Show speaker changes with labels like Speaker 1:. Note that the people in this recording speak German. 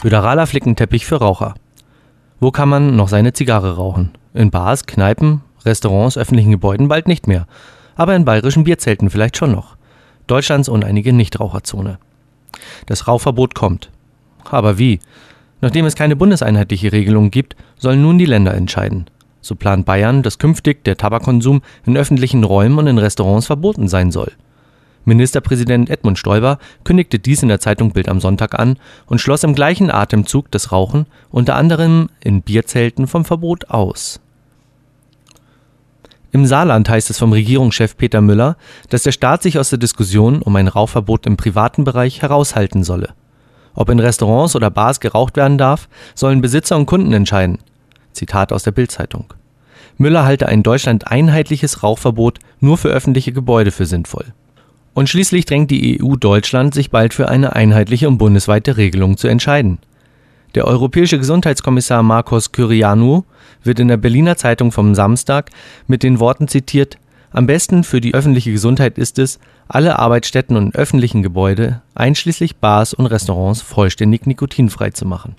Speaker 1: Föderaler Flickenteppich für Raucher. Wo kann man noch seine Zigarre rauchen? In Bars, Kneipen, Restaurants, öffentlichen Gebäuden bald nicht mehr. Aber in bayerischen Bierzelten vielleicht schon noch. Deutschlands uneinige Nichtraucherzone. Das Rauchverbot kommt. Aber wie? Nachdem es keine bundeseinheitliche Regelung gibt, sollen nun die Länder entscheiden. So plant Bayern, dass künftig der Tabakkonsum in öffentlichen Räumen und in Restaurants verboten sein soll. Ministerpräsident Edmund Stoiber kündigte dies in der Zeitung Bild am Sonntag an und schloss im gleichen Atemzug das Rauchen unter anderem in Bierzelten vom Verbot aus. Im Saarland heißt es vom Regierungschef Peter Müller, dass der Staat sich aus der Diskussion um ein Rauchverbot im privaten Bereich heraushalten solle. Ob in Restaurants oder Bars geraucht werden darf, sollen Besitzer und Kunden entscheiden. Zitat aus der Bildzeitung. Müller halte ein Deutschland einheitliches Rauchverbot nur für öffentliche Gebäude für sinnvoll. Und schließlich drängt die EU Deutschland, sich bald für eine einheitliche und bundesweite Regelung zu entscheiden. Der europäische Gesundheitskommissar Marcos Kyrianou wird in der Berliner Zeitung vom Samstag mit den Worten zitiert Am besten für die öffentliche Gesundheit ist es, alle Arbeitsstätten und öffentlichen Gebäude, einschließlich Bars und Restaurants, vollständig nikotinfrei zu machen.